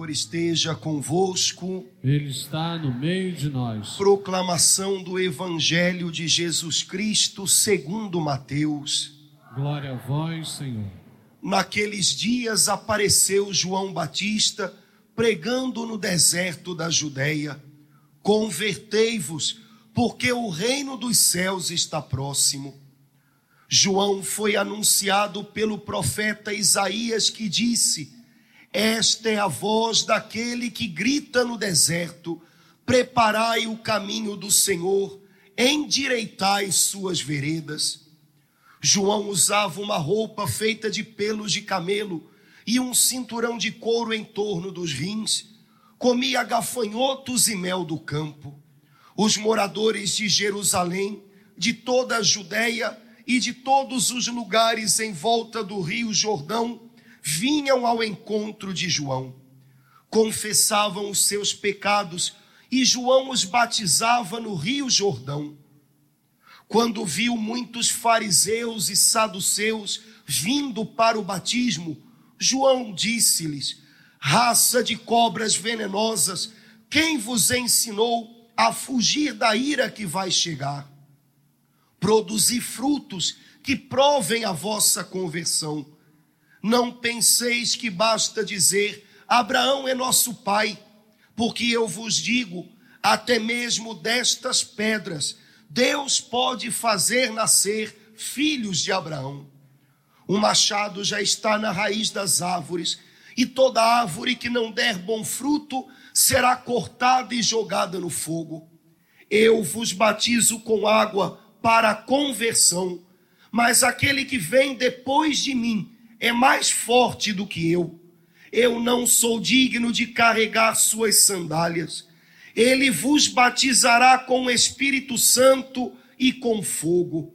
Senhor esteja convosco. Ele está no meio de nós. Proclamação do Evangelho de Jesus Cristo segundo Mateus. Glória a vós, Senhor. Naqueles dias apareceu João Batista pregando no deserto da Judéia: Convertei-vos, porque o reino dos céus está próximo. João foi anunciado pelo profeta Isaías que disse: esta é a voz daquele que grita no deserto: Preparai o caminho do Senhor, endireitai suas veredas. João usava uma roupa feita de pelos de camelo e um cinturão de couro em torno dos rins. Comia gafanhotos e mel do campo. Os moradores de Jerusalém, de toda a Judéia e de todos os lugares em volta do rio Jordão, vinham ao encontro de João, confessavam os seus pecados e João os batizava no Rio Jordão. Quando viu muitos fariseus e saduceus vindo para o batismo, João disse-lhes: Raça de cobras venenosas, quem vos ensinou a fugir da ira que vai chegar? Produzi frutos que provem a vossa conversão. Não penseis que basta dizer: Abraão é nosso pai, porque eu vos digo, até mesmo destas pedras, Deus pode fazer nascer filhos de Abraão. O machado já está na raiz das árvores, e toda árvore que não der bom fruto será cortada e jogada no fogo. Eu vos batizo com água para a conversão, mas aquele que vem depois de mim, é mais forte do que eu. Eu não sou digno de carregar suas sandálias. Ele vos batizará com o Espírito Santo e com fogo.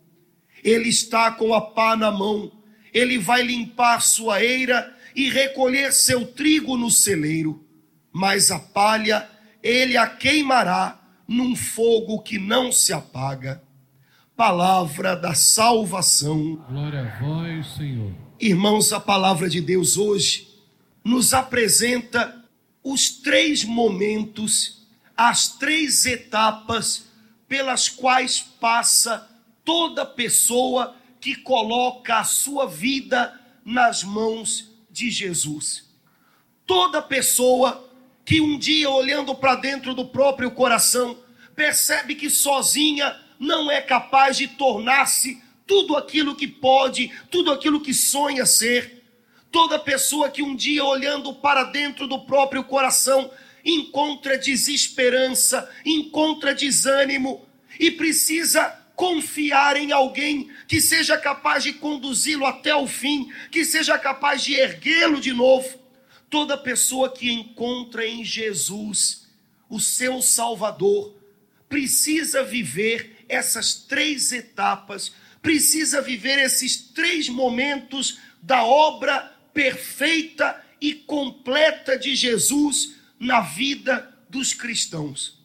Ele está com a pá na mão. Ele vai limpar sua eira e recolher seu trigo no celeiro. Mas a palha ele a queimará num fogo que não se apaga. Palavra da salvação. Glória a vós, Senhor. Irmãos, a palavra de Deus hoje nos apresenta os três momentos, as três etapas pelas quais passa toda pessoa que coloca a sua vida nas mãos de Jesus. Toda pessoa que um dia, olhando para dentro do próprio coração, percebe que sozinha não é capaz de tornar-se tudo aquilo que pode, tudo aquilo que sonha ser. Toda pessoa que um dia, olhando para dentro do próprio coração, encontra desesperança, encontra desânimo e precisa confiar em alguém que seja capaz de conduzi-lo até o fim, que seja capaz de erguê-lo de novo. Toda pessoa que encontra em Jesus o seu Salvador precisa viver essas três etapas precisa viver esses três momentos da obra perfeita e completa de Jesus na vida dos cristãos.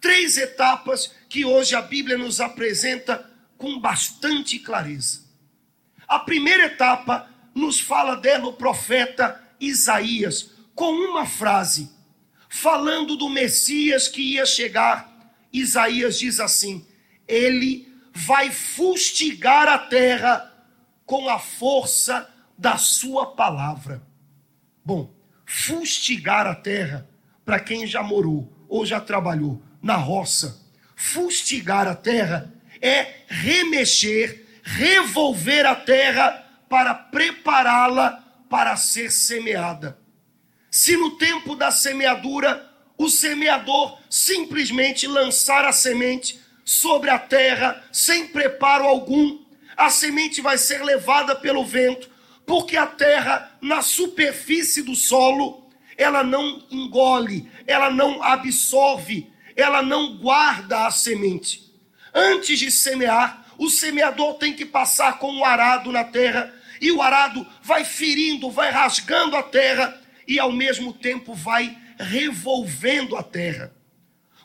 Três etapas que hoje a Bíblia nos apresenta com bastante clareza. A primeira etapa nos fala dela o profeta Isaías, com uma frase, falando do Messias que ia chegar. Isaías diz assim: Ele vai fustigar a terra com a força da sua palavra. Bom, fustigar a terra, para quem já morou ou já trabalhou na roça, fustigar a terra é remexer, revolver a terra para prepará-la para ser semeada. Se no tempo da semeadura o semeador simplesmente lançar a semente sobre a terra sem preparo algum. A semente vai ser levada pelo vento, porque a terra, na superfície do solo, ela não engole, ela não absorve, ela não guarda a semente. Antes de semear, o semeador tem que passar com o arado na terra, e o arado vai ferindo, vai rasgando a terra e ao mesmo tempo vai revolvendo a terra.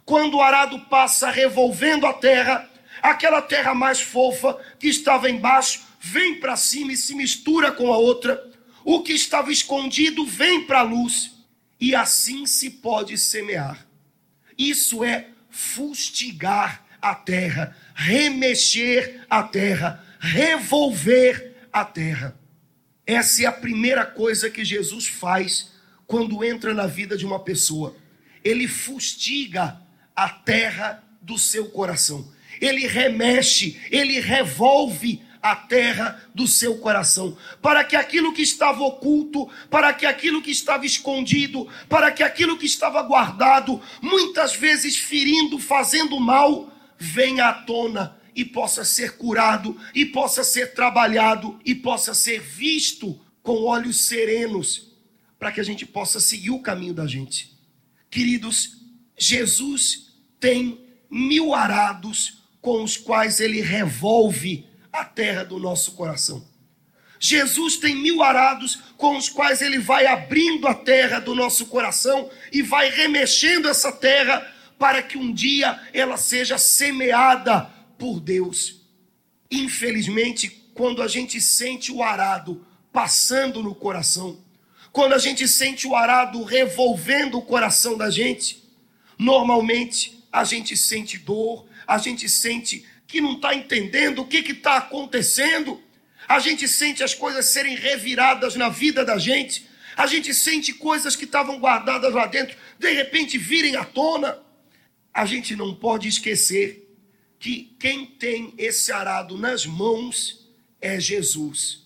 Quando o arado passa revolvendo a terra, aquela terra mais fofa que estava embaixo vem para cima e se mistura com a outra. O que estava escondido vem para a luz. E assim se pode semear. Isso é fustigar a terra, remexer a terra, revolver a terra. Essa é a primeira coisa que Jesus faz quando entra na vida de uma pessoa. Ele fustiga a terra do seu coração. Ele remexe, ele revolve a terra do seu coração, para que aquilo que estava oculto, para que aquilo que estava escondido, para que aquilo que estava guardado, muitas vezes ferindo, fazendo mal, venha à tona e possa ser curado, e possa ser trabalhado, e possa ser visto com olhos serenos, para que a gente possa seguir o caminho da gente. Queridos, Jesus tem mil arados com os quais ele revolve a terra do nosso coração. Jesus tem mil arados com os quais ele vai abrindo a terra do nosso coração e vai remexendo essa terra para que um dia ela seja semeada por Deus. Infelizmente, quando a gente sente o arado passando no coração, quando a gente sente o arado revolvendo o coração da gente, normalmente a gente sente dor, a gente sente que não está entendendo o que está acontecendo. A gente sente as coisas serem reviradas na vida da gente. A gente sente coisas que estavam guardadas lá dentro, de repente virem à tona. A gente não pode esquecer que quem tem esse arado nas mãos é Jesus.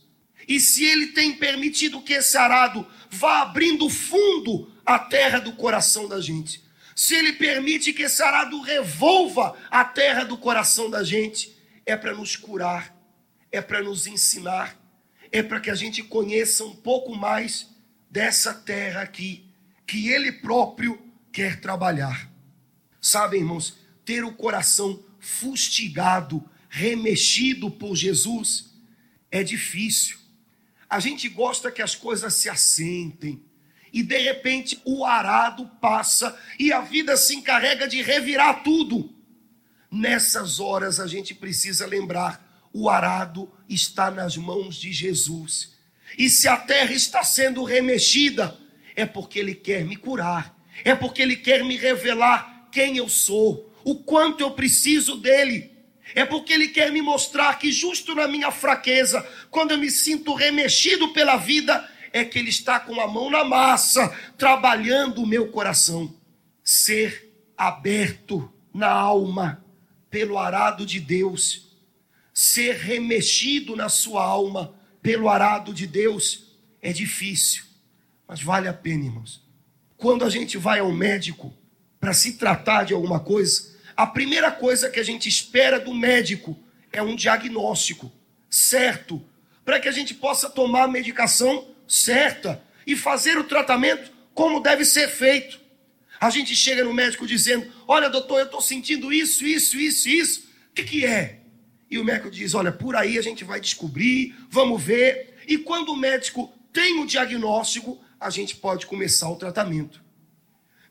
E se ele tem permitido que esse arado vá abrindo fundo a terra do coração da gente, se ele permite que esse arado revolva a terra do coração da gente, é para nos curar, é para nos ensinar, é para que a gente conheça um pouco mais dessa terra aqui, que ele próprio quer trabalhar. Sabe, irmãos, ter o coração fustigado, remexido por Jesus, é difícil. A gente gosta que as coisas se assentem, e de repente o arado passa e a vida se encarrega de revirar tudo. Nessas horas a gente precisa lembrar: o arado está nas mãos de Jesus. E se a terra está sendo remexida, é porque Ele quer me curar, é porque Ele quer me revelar quem eu sou, o quanto eu preciso dEle. É porque Ele quer me mostrar que, justo na minha fraqueza, quando eu me sinto remexido pela vida, é que Ele está com a mão na massa, trabalhando o meu coração. Ser aberto na alma pelo arado de Deus, ser remexido na sua alma pelo arado de Deus, é difícil, mas vale a pena, irmãos. Quando a gente vai ao médico para se tratar de alguma coisa, a primeira coisa que a gente espera do médico é um diagnóstico certo, para que a gente possa tomar a medicação certa e fazer o tratamento como deve ser feito. A gente chega no médico dizendo: Olha, doutor, eu estou sentindo isso, isso, isso, isso. O que, que é? E o médico diz: Olha, por aí a gente vai descobrir, vamos ver. E quando o médico tem o diagnóstico, a gente pode começar o tratamento.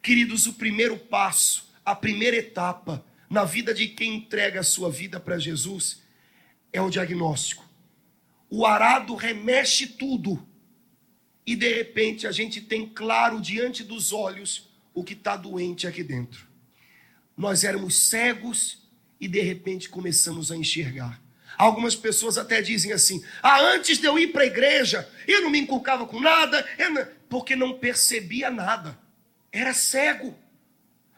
Queridos, o primeiro passo, a primeira etapa na vida de quem entrega a sua vida para Jesus é o diagnóstico. O arado remexe tudo e de repente a gente tem claro diante dos olhos o que está doente aqui dentro. Nós éramos cegos e de repente começamos a enxergar. Algumas pessoas até dizem assim: ah, antes de eu ir para a igreja, eu não me inculcava com nada, porque não percebia nada, era cego.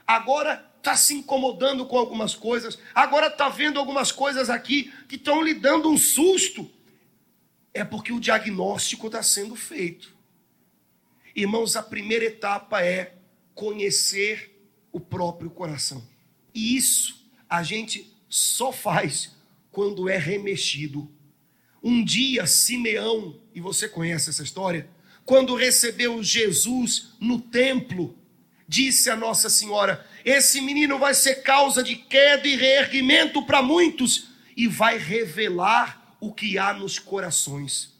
Agora está se incomodando com algumas coisas, agora está vendo algumas coisas aqui que estão lhe dando um susto. É porque o diagnóstico está sendo feito. Irmãos, a primeira etapa é conhecer o próprio coração. E isso a gente só faz quando é remexido. Um dia, Simeão, e você conhece essa história, quando recebeu Jesus no templo, disse a Nossa Senhora: Esse menino vai ser causa de queda e reerguimento para muitos e vai revelar o que há nos corações.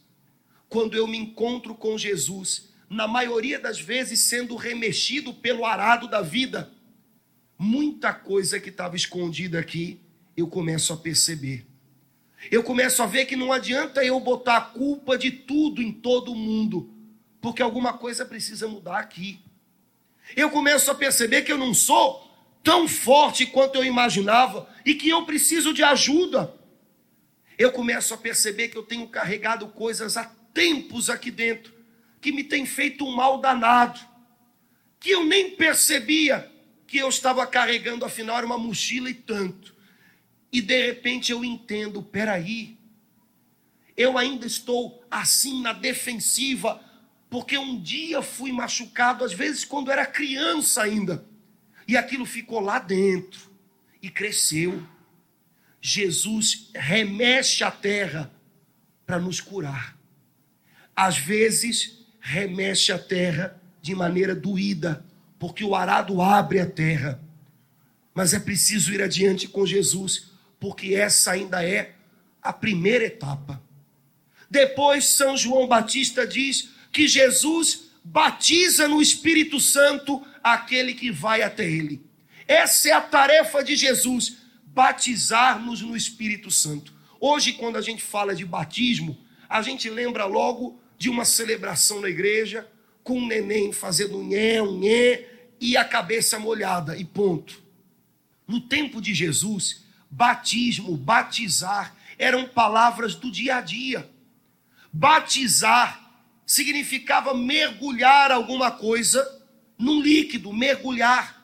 Quando eu me encontro com Jesus, na maioria das vezes sendo remexido pelo arado da vida, muita coisa que estava escondida aqui, eu começo a perceber. Eu começo a ver que não adianta eu botar a culpa de tudo em todo mundo, porque alguma coisa precisa mudar aqui. Eu começo a perceber que eu não sou tão forte quanto eu imaginava e que eu preciso de ajuda. Eu começo a perceber que eu tenho carregado coisas há tempos aqui dentro que me tem feito um mal danado, que eu nem percebia que eu estava carregando, afinal era uma mochila e tanto. E de repente eu entendo, peraí, eu ainda estou assim na defensiva, porque um dia fui machucado, às vezes quando era criança ainda, e aquilo ficou lá dentro e cresceu. Jesus remexe a terra para nos curar. Às vezes, remexe a terra de maneira doída, porque o arado abre a terra. Mas é preciso ir adiante com Jesus, porque essa ainda é a primeira etapa. Depois, São João Batista diz que Jesus batiza no Espírito Santo aquele que vai até ele. Essa é a tarefa de Jesus, batizar-nos no Espírito Santo. Hoje, quando a gente fala de batismo, a gente lembra logo de uma celebração na igreja, com um neném fazendo nhé, um nhé, e a cabeça molhada, e ponto. No tempo de Jesus, batismo, batizar, eram palavras do dia a dia. Batizar significava mergulhar alguma coisa num líquido, mergulhar.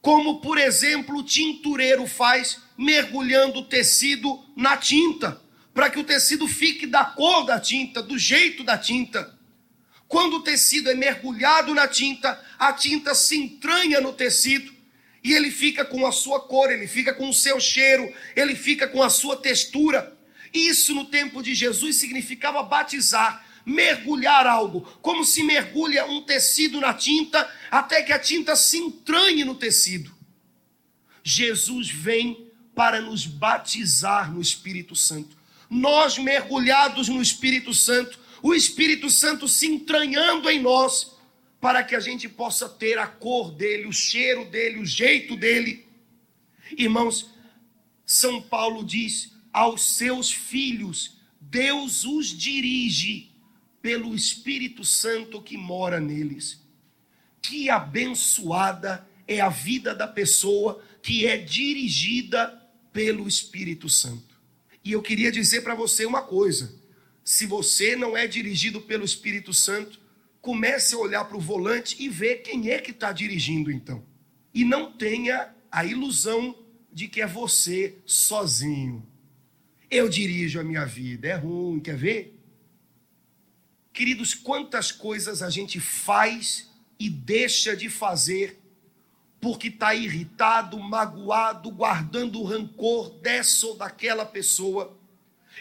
Como, por exemplo, o tintureiro faz mergulhando o tecido na tinta, para que o tecido fique da cor da tinta, do jeito da tinta. Quando o tecido é mergulhado na tinta, a tinta se entranha no tecido e ele fica com a sua cor, ele fica com o seu cheiro, ele fica com a sua textura. Isso no tempo de Jesus significava batizar, mergulhar algo, como se mergulha um tecido na tinta até que a tinta se entranhe no tecido. Jesus vem para nos batizar no Espírito Santo. Nós mergulhados no Espírito Santo, o Espírito Santo se entranhando em nós, para que a gente possa ter a cor dele, o cheiro dele, o jeito dele. Irmãos, São Paulo diz: aos seus filhos, Deus os dirige pelo Espírito Santo que mora neles. Que abençoada é a vida da pessoa que é dirigida pelo Espírito Santo. E eu queria dizer para você uma coisa: se você não é dirigido pelo Espírito Santo, comece a olhar para o volante e ver quem é que está dirigindo então. E não tenha a ilusão de que é você sozinho. Eu dirijo a minha vida, é ruim, quer ver? Queridos, quantas coisas a gente faz e deixa de fazer porque está irritado, magoado, guardando rancor dessa ou daquela pessoa.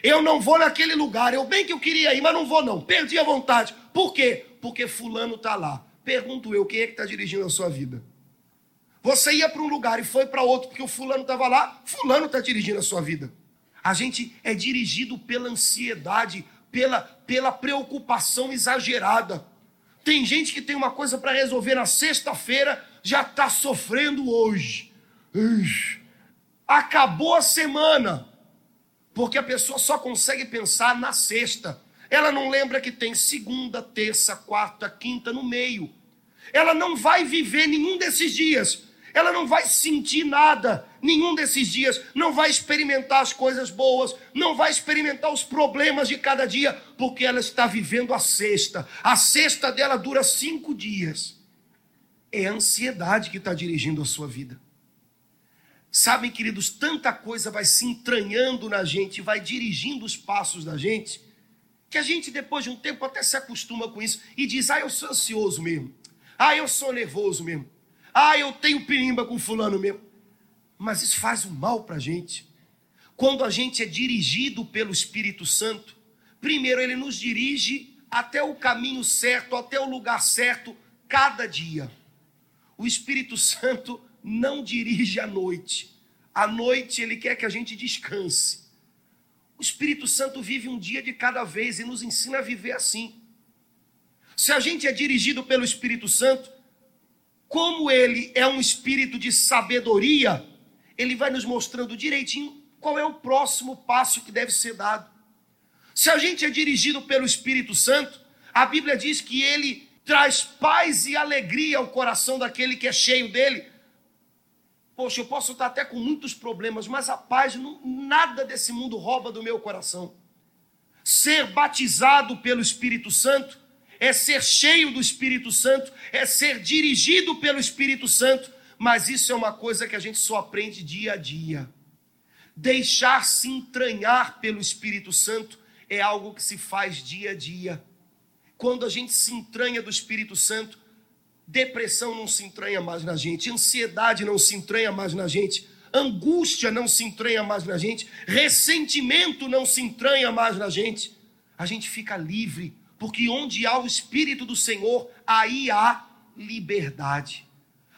Eu não vou naquele lugar, eu bem que eu queria ir, mas não vou não, perdi a vontade. Por quê? Porque fulano está lá. Pergunto eu, quem é que está dirigindo a sua vida? Você ia para um lugar e foi para outro porque o fulano estava lá, fulano está dirigindo a sua vida. A gente é dirigido pela ansiedade, pela, pela preocupação exagerada. Tem gente que tem uma coisa para resolver na sexta-feira, já está sofrendo hoje. Acabou a semana, porque a pessoa só consegue pensar na sexta. Ela não lembra que tem segunda, terça, quarta, quinta no meio. Ela não vai viver nenhum desses dias. Ela não vai sentir nada nenhum desses dias. Não vai experimentar as coisas boas. Não vai experimentar os problemas de cada dia. Porque ela está vivendo a sexta. A sexta dela dura cinco dias. É a ansiedade que está dirigindo a sua vida. Sabem, queridos, tanta coisa vai se entranhando na gente, vai dirigindo os passos da gente que a gente, depois de um tempo, até se acostuma com isso e diz: ah, eu sou ansioso mesmo. Ah, eu sou nervoso mesmo. Ah, eu tenho pirimba com fulano mesmo. Mas isso faz um mal para a gente. Quando a gente é dirigido pelo Espírito Santo, primeiro ele nos dirige até o caminho certo, até o lugar certo, cada dia. O Espírito Santo não dirige à noite. À noite ele quer que a gente descanse. O Espírito Santo vive um dia de cada vez e nos ensina a viver assim. Se a gente é dirigido pelo Espírito Santo, como ele é um espírito de sabedoria, ele vai nos mostrando direitinho qual é o próximo passo que deve ser dado. Se a gente é dirigido pelo Espírito Santo, a Bíblia diz que ele traz paz e alegria ao coração daquele que é cheio dele. Poxa, eu posso estar até com muitos problemas, mas a paz, não, nada desse mundo rouba do meu coração. Ser batizado pelo Espírito Santo é ser cheio do Espírito Santo, é ser dirigido pelo Espírito Santo, mas isso é uma coisa que a gente só aprende dia a dia. Deixar-se entranhar pelo Espírito Santo é algo que se faz dia a dia. Quando a gente se entranha do Espírito Santo, depressão não se entranha mais na gente, ansiedade não se entranha mais na gente, angústia não se entranha mais na gente, ressentimento não se entranha mais na gente. A gente fica livre, porque onde há o Espírito do Senhor, aí há liberdade.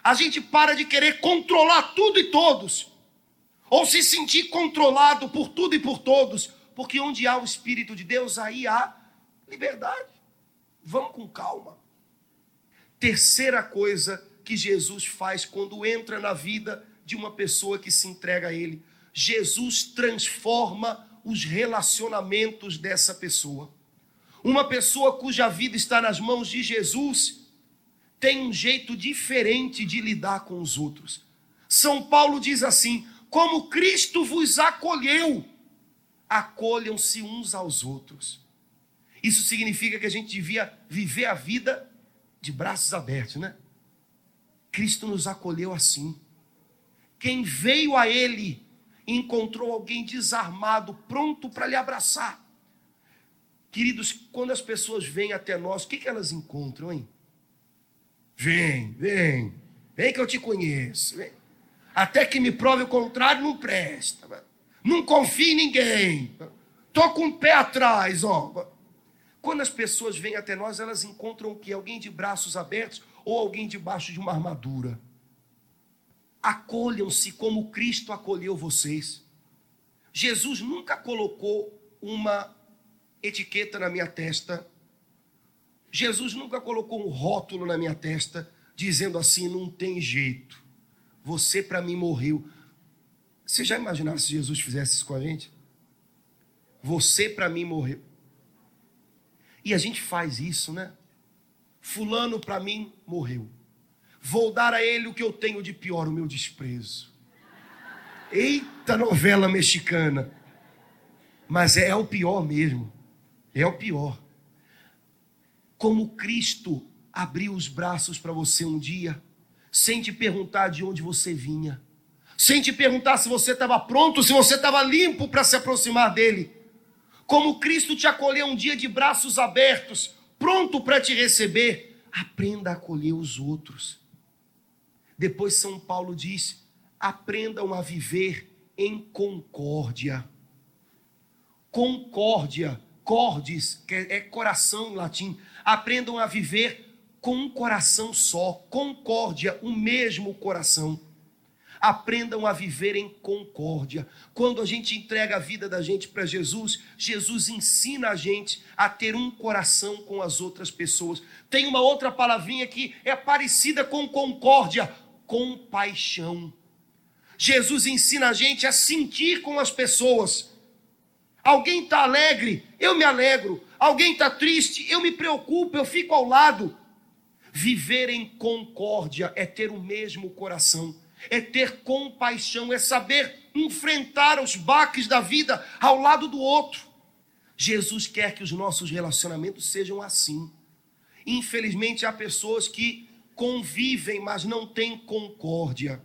A gente para de querer controlar tudo e todos, ou se sentir controlado por tudo e por todos, porque onde há o Espírito de Deus, aí há liberdade. Vamos com calma. Terceira coisa que Jesus faz quando entra na vida de uma pessoa que se entrega a Ele: Jesus transforma os relacionamentos dessa pessoa. Uma pessoa cuja vida está nas mãos de Jesus tem um jeito diferente de lidar com os outros. São Paulo diz assim: como Cristo vos acolheu, acolham-se uns aos outros. Isso significa que a gente devia viver a vida de braços abertos, né? Cristo nos acolheu assim. Quem veio a Ele encontrou alguém desarmado, pronto para lhe abraçar. Queridos, quando as pessoas vêm até nós, o que, que elas encontram, hein? Vem, vem, vem que eu te conheço. Vem. Até que me prove o contrário, não presta. Não confie em ninguém. Tô com o pé atrás, ó. Quando as pessoas vêm até nós, elas encontram o que? Alguém de braços abertos ou alguém debaixo de uma armadura. Acolham-se como Cristo acolheu vocês. Jesus nunca colocou uma etiqueta na minha testa. Jesus nunca colocou um rótulo na minha testa dizendo assim: não tem jeito, você para mim morreu. Você já imaginaram se Jesus fizesse isso com a gente? Você para mim morreu. E a gente faz isso, né? Fulano para mim morreu. Vou dar a ele o que eu tenho de pior, o meu desprezo. Eita novela mexicana. Mas é, é o pior mesmo. É o pior. Como Cristo abriu os braços para você um dia, sem te perguntar de onde você vinha, sem te perguntar se você estava pronto, se você estava limpo para se aproximar dele. Como Cristo te acolheu um dia de braços abertos, pronto para te receber, aprenda a acolher os outros. Depois São Paulo diz: aprendam a viver em concórdia. Concórdia cordes, que é coração em latim, aprendam a viver com um coração só, concórdia, o mesmo coração. Aprendam a viver em concórdia. Quando a gente entrega a vida da gente para Jesus, Jesus ensina a gente a ter um coração com as outras pessoas. Tem uma outra palavrinha que é parecida com concórdia, compaixão. Jesus ensina a gente a sentir com as pessoas. Alguém está alegre, eu me alegro. Alguém está triste, eu me preocupo, eu fico ao lado. Viver em concórdia é ter o mesmo coração, é ter compaixão, é saber enfrentar os baques da vida ao lado do outro. Jesus quer que os nossos relacionamentos sejam assim. Infelizmente, há pessoas que convivem, mas não têm concórdia.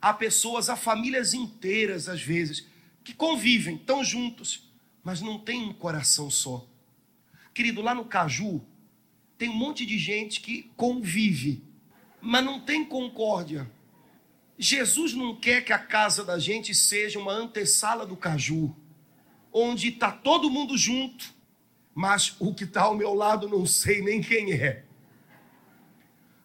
Há pessoas, há famílias inteiras, às vezes, que convivem, estão juntos, mas não tem um coração só. Querido, lá no Caju, tem um monte de gente que convive, mas não tem concórdia. Jesus não quer que a casa da gente seja uma antessala do Caju, onde está todo mundo junto, mas o que está ao meu lado não sei nem quem é.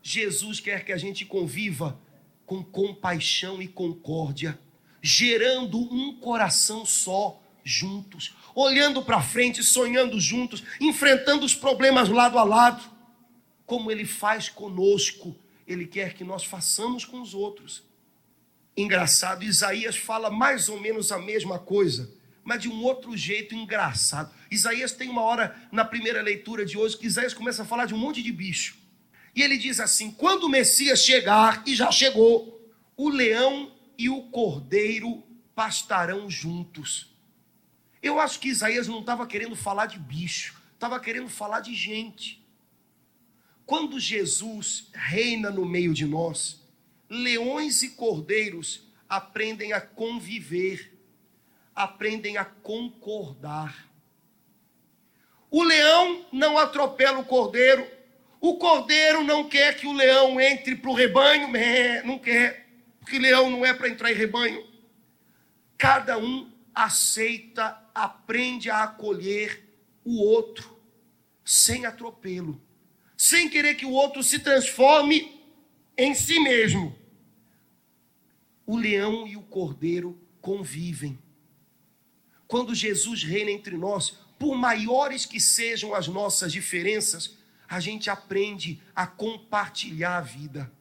Jesus quer que a gente conviva com compaixão e concórdia gerando um coração só juntos, olhando para frente, sonhando juntos, enfrentando os problemas lado a lado, como ele faz conosco. Ele quer que nós façamos com os outros. Engraçado, Isaías fala mais ou menos a mesma coisa, mas de um outro jeito engraçado. Isaías tem uma hora na primeira leitura de hoje que Isaías começa a falar de um monte de bicho. E ele diz assim: quando o Messias chegar, e já chegou, o leão e o cordeiro pastarão juntos. Eu acho que Isaías não estava querendo falar de bicho, estava querendo falar de gente. Quando Jesus reina no meio de nós, leões e cordeiros aprendem a conviver, aprendem a concordar. O leão não atropela o cordeiro, o cordeiro não quer que o leão entre para o rebanho, não quer, porque leão não é para entrar em rebanho. Cada um aceita, aprende a acolher o outro, sem atropelo, sem querer que o outro se transforme em si mesmo. O leão e o cordeiro convivem. Quando Jesus reina entre nós, por maiores que sejam as nossas diferenças, a gente aprende a compartilhar a vida.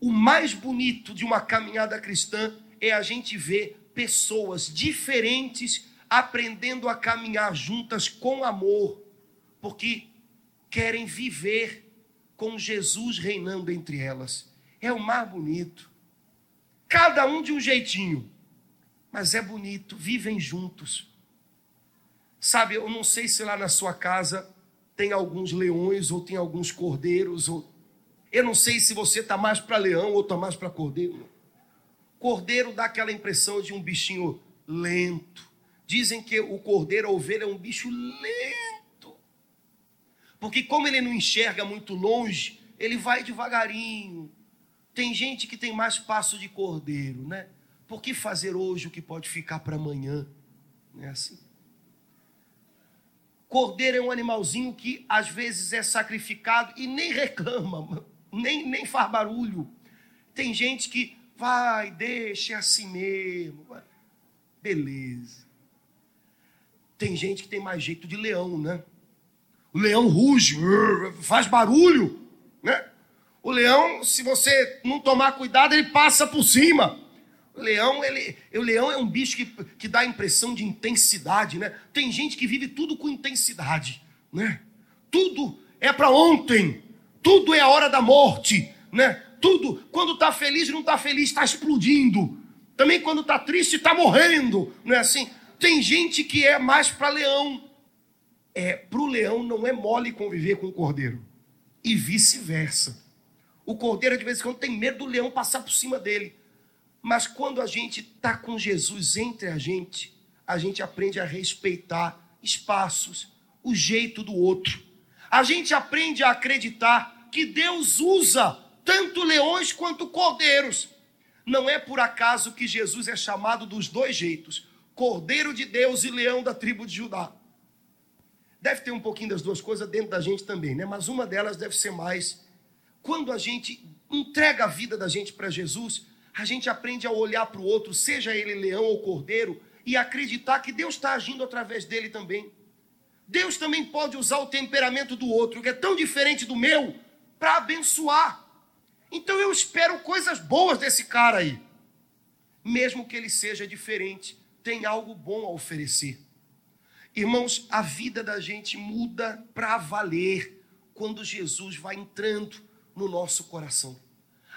O mais bonito de uma caminhada cristã é a gente ver pessoas diferentes aprendendo a caminhar juntas com amor, porque querem viver com Jesus reinando entre elas. É o mais bonito. Cada um de um jeitinho, mas é bonito, vivem juntos. Sabe, eu não sei se lá na sua casa tem alguns leões ou tem alguns cordeiros. Ou... Eu não sei se você está mais para leão ou está mais para cordeiro. Cordeiro dá aquela impressão de um bichinho lento. Dizem que o cordeiro, a ovelha, é um bicho lento. Porque, como ele não enxerga muito longe, ele vai devagarinho. Tem gente que tem mais passo de cordeiro, né? Por que fazer hoje o que pode ficar para amanhã? Não é assim? Cordeiro é um animalzinho que às vezes é sacrificado e nem reclama, nem, nem faz barulho. Tem gente que Vai, deixa é assim mesmo. Beleza. Tem gente que tem mais jeito de leão, né? O leão ruge, faz barulho, né? O leão, se você não tomar cuidado, ele passa por cima. O leão, ele, o leão é um bicho que, que dá a impressão de intensidade, né? Tem gente que vive tudo com intensidade, né? Tudo é para ontem, tudo é a hora da morte, né? tudo. Quando está feliz, não está feliz, está explodindo. Também quando está triste, está morrendo. Não é assim? Tem gente que é mais para leão. É, para o leão não é mole conviver com o cordeiro. E vice-versa. O cordeiro, de vez em quando, tem medo do leão passar por cima dele. Mas quando a gente está com Jesus entre a gente, a gente aprende a respeitar espaços, o jeito do outro. A gente aprende a acreditar que Deus usa tanto leões quanto cordeiros. Não é por acaso que Jesus é chamado dos dois jeitos: Cordeiro de Deus e leão da tribo de Judá. Deve ter um pouquinho das duas coisas dentro da gente também, né? Mas uma delas deve ser mais. Quando a gente entrega a vida da gente para Jesus, a gente aprende a olhar para o outro, seja ele leão ou cordeiro, e acreditar que Deus está agindo através dele também. Deus também pode usar o temperamento do outro, que é tão diferente do meu, para abençoar. Então eu espero coisas boas desse cara aí. Mesmo que ele seja diferente, tem algo bom a oferecer. Irmãos, a vida da gente muda para valer quando Jesus vai entrando no nosso coração.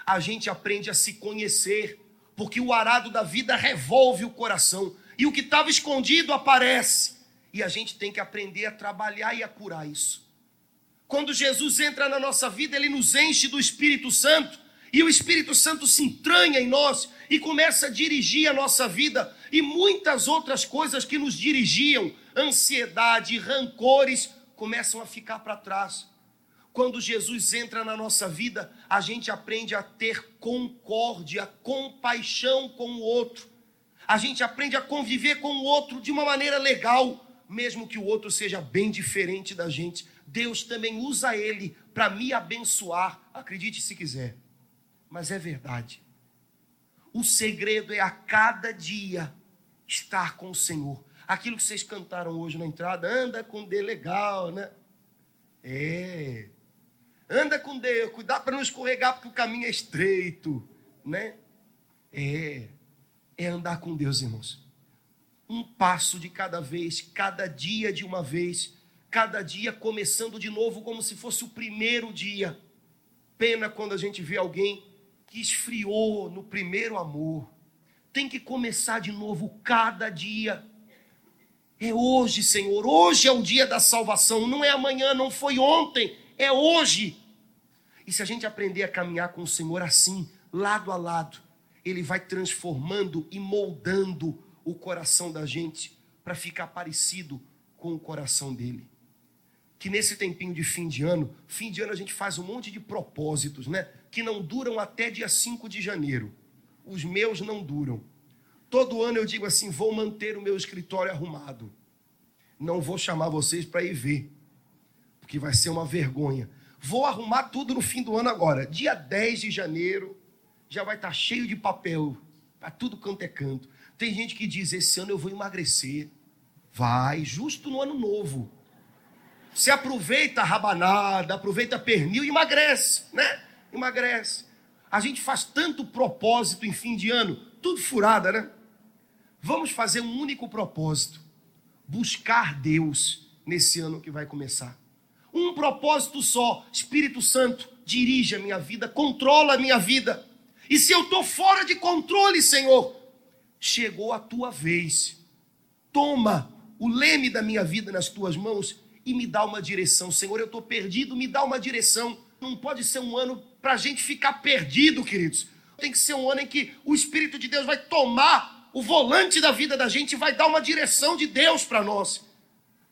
A gente aprende a se conhecer, porque o arado da vida revolve o coração e o que estava escondido aparece. E a gente tem que aprender a trabalhar e a curar isso. Quando Jesus entra na nossa vida, ele nos enche do Espírito Santo e o Espírito Santo se entranha em nós e começa a dirigir a nossa vida e muitas outras coisas que nos dirigiam, ansiedade, rancores, começam a ficar para trás. Quando Jesus entra na nossa vida, a gente aprende a ter concórdia, compaixão com o outro. A gente aprende a conviver com o outro de uma maneira legal, mesmo que o outro seja bem diferente da gente Deus também usa ele para me abençoar. Acredite se quiser, mas é verdade. O segredo é a cada dia estar com o Senhor. Aquilo que vocês cantaram hoje na entrada, anda com D legal, né? É. Anda com Deus, cuidado para não escorregar, porque o caminho é estreito, né? É, é andar com Deus, irmãos. Um passo de cada vez, cada dia de uma vez, cada dia começando de novo como se fosse o primeiro dia. Pena quando a gente vê alguém que esfriou no primeiro amor. Tem que começar de novo cada dia. É hoje, Senhor. Hoje é o dia da salvação. Não é amanhã, não foi ontem. É hoje. E se a gente aprender a caminhar com o Senhor assim, lado a lado, Ele vai transformando e moldando o coração da gente para ficar parecido com o coração dele. Que nesse tempinho de fim de ano, fim de ano a gente faz um monte de propósitos, né? Que não duram até dia 5 de janeiro. Os meus não duram. Todo ano eu digo assim: vou manter o meu escritório arrumado. Não vou chamar vocês para ir ver, porque vai ser uma vergonha. Vou arrumar tudo no fim do ano agora. Dia 10 de janeiro já vai estar tá cheio de papel para tudo quanto é canto. Tem gente que diz: esse ano eu vou emagrecer. Vai, justo no ano novo. Você aproveita a rabanada, aproveita pernil e emagrece, né? Emagrece. A gente faz tanto propósito em fim de ano, tudo furada, né? Vamos fazer um único propósito: buscar Deus nesse ano que vai começar. Um propósito só: Espírito Santo, dirige a minha vida, controla a minha vida. E se eu estou fora de controle, Senhor, chegou a tua vez. Toma o leme da minha vida nas tuas mãos e me dá uma direção. Senhor, eu estou perdido, me dá uma direção. Não pode ser um ano para a gente ficar perdido, queridos. Tem que ser um ano em que o Espírito de Deus vai tomar o volante da vida da gente e vai dar uma direção de Deus para nós.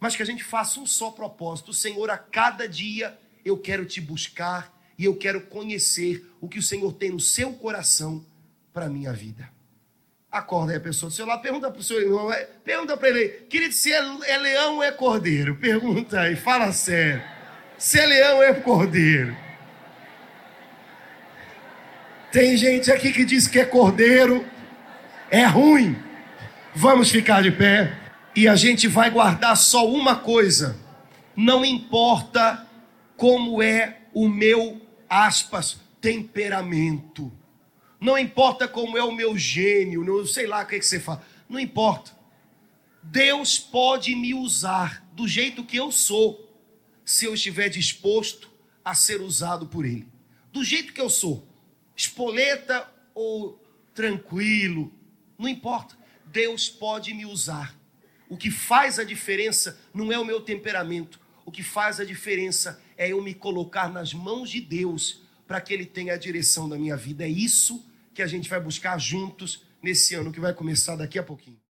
Mas que a gente faça um só propósito. Senhor, a cada dia eu quero te buscar e eu quero conhecer o que o Senhor tem no seu coração para a minha vida. Acorda aí a pessoa do seu lado, pergunta para o seu irmão, é, pergunta para ele, querido, se é, é leão ou é cordeiro? Pergunta aí, fala sério. Se é leão ou é cordeiro? Tem gente aqui que diz que é cordeiro, é ruim. Vamos ficar de pé e a gente vai guardar só uma coisa. Não importa como é o meu aspas temperamento. Não importa como é o meu gênio, não sei lá o que, é que você fala. Não importa. Deus pode me usar do jeito que eu sou, se eu estiver disposto a ser usado por Ele. Do jeito que eu sou. Espoleta ou tranquilo, não importa. Deus pode me usar. O que faz a diferença não é o meu temperamento. O que faz a diferença é eu me colocar nas mãos de Deus para que Ele tenha a direção da minha vida. É isso que a gente vai buscar juntos nesse ano que vai começar daqui a pouquinho.